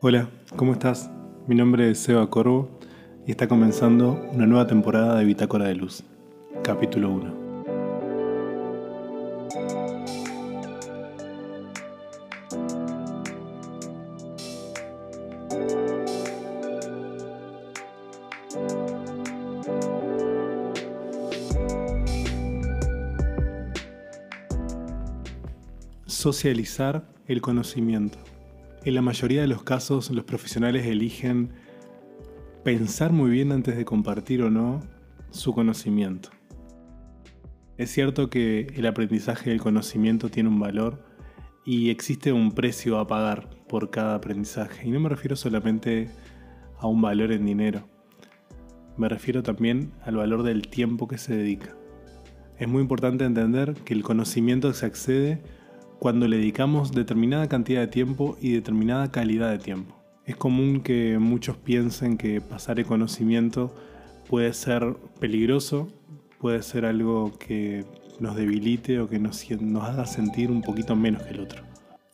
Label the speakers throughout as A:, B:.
A: Hola, ¿cómo estás? Mi nombre es Seba Corvo y está comenzando una nueva temporada de Bitácora de Luz, capítulo 1. Socializar el conocimiento. En la mayoría de los casos los profesionales eligen pensar muy bien antes de compartir o no su conocimiento. Es cierto que el aprendizaje del conocimiento tiene un valor y existe un precio a pagar por cada aprendizaje. Y no me refiero solamente a un valor en dinero. Me refiero también al valor del tiempo que se dedica. Es muy importante entender que el conocimiento se accede cuando le dedicamos determinada cantidad de tiempo y determinada calidad de tiempo. Es común que muchos piensen que pasar el conocimiento puede ser peligroso, puede ser algo que nos debilite o que nos, nos haga sentir un poquito menos que el otro.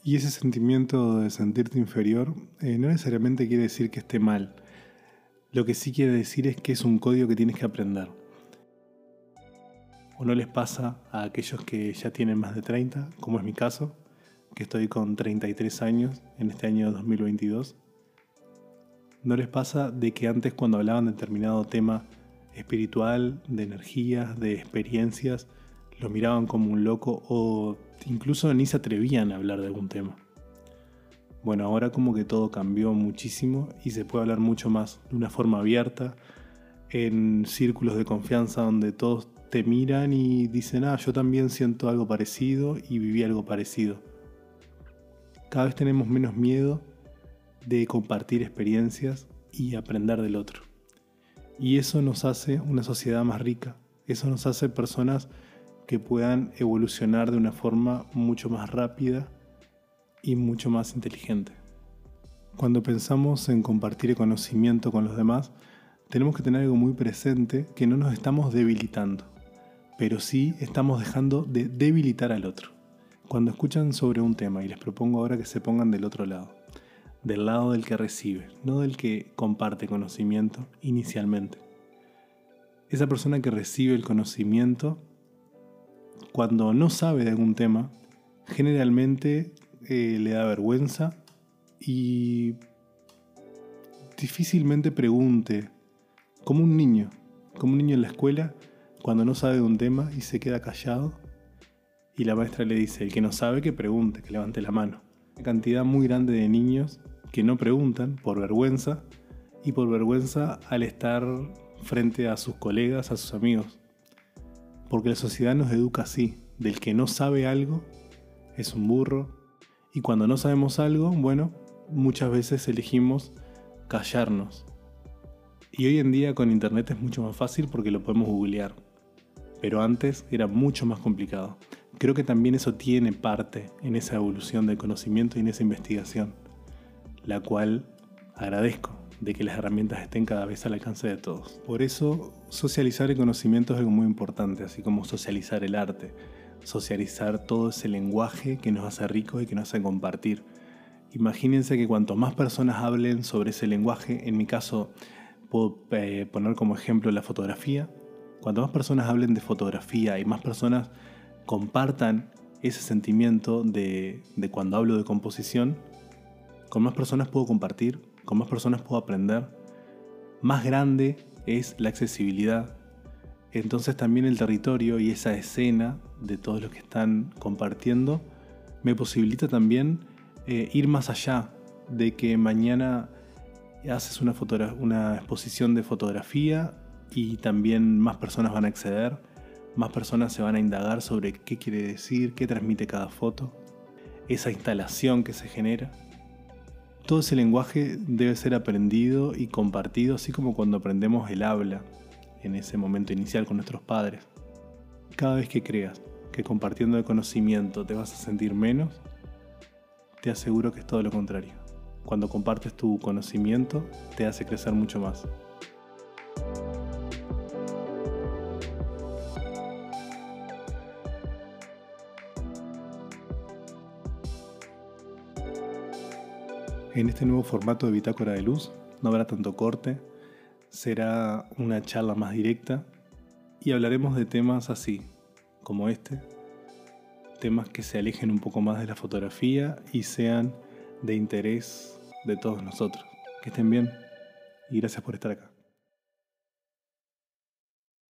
A: Y ese sentimiento de sentirte inferior eh, no necesariamente quiere decir que esté mal. Lo que sí quiere decir es que es un código que tienes que aprender ¿O no les pasa a aquellos que ya tienen más de 30, como es mi caso, que estoy con 33 años en este año 2022? ¿No les pasa de que antes cuando hablaban de determinado tema espiritual, de energías, de experiencias, lo miraban como un loco o incluso ni se atrevían a hablar de algún tema? Bueno, ahora como que todo cambió muchísimo y se puede hablar mucho más de una forma abierta, en círculos de confianza donde todos te miran y dicen, ah, yo también siento algo parecido y viví algo parecido. Cada vez tenemos menos miedo de compartir experiencias y aprender del otro. Y eso nos hace una sociedad más rica, eso nos hace personas que puedan evolucionar de una forma mucho más rápida y mucho más inteligente. Cuando pensamos en compartir el conocimiento con los demás, tenemos que tener algo muy presente que no nos estamos debilitando pero sí estamos dejando de debilitar al otro. Cuando escuchan sobre un tema, y les propongo ahora que se pongan del otro lado, del lado del que recibe, no del que comparte conocimiento inicialmente. Esa persona que recibe el conocimiento, cuando no sabe de algún tema, generalmente eh, le da vergüenza y difícilmente pregunte, como un niño, como un niño en la escuela, cuando no sabe de un tema y se queda callado y la maestra le dice, el que no sabe que pregunte, que levante la mano. Una cantidad muy grande de niños que no preguntan por vergüenza y por vergüenza al estar frente a sus colegas, a sus amigos. Porque la sociedad nos educa así, del que no sabe algo es un burro y cuando no sabemos algo, bueno, muchas veces elegimos callarnos. Y hoy en día con internet es mucho más fácil porque lo podemos googlear pero antes era mucho más complicado. Creo que también eso tiene parte en esa evolución del conocimiento y en esa investigación, la cual agradezco de que las herramientas estén cada vez al alcance de todos. Por eso, socializar el conocimiento es algo muy importante, así como socializar el arte, socializar todo ese lenguaje que nos hace ricos y que nos hace compartir. Imagínense que cuanto más personas hablen sobre ese lenguaje, en mi caso puedo eh, poner como ejemplo la fotografía, Cuanto más personas hablen de fotografía y más personas compartan ese sentimiento de, cuando hablo de composición, con más personas puedo compartir, con más personas puedo aprender, más grande es la accesibilidad. Entonces también el territorio y esa escena de todos los que están compartiendo me posibilita también eh, ir más allá de que mañana haces una, una exposición de fotografía y también más personas van a acceder, más personas se van a indagar sobre qué quiere decir, qué transmite cada foto, esa instalación que se genera. Todo ese lenguaje debe ser aprendido y compartido, así como cuando aprendemos el habla en ese momento inicial con nuestros padres. Cada vez que creas que compartiendo el conocimiento te vas a sentir menos, te aseguro que es todo lo contrario. Cuando compartes tu conocimiento, te hace crecer mucho más. En este nuevo formato de Bitácora de Luz no habrá tanto corte, será una charla más directa y hablaremos de temas así, como este, temas que se alejen un poco más de la fotografía y sean de interés de todos nosotros. Que estén bien y gracias por estar acá.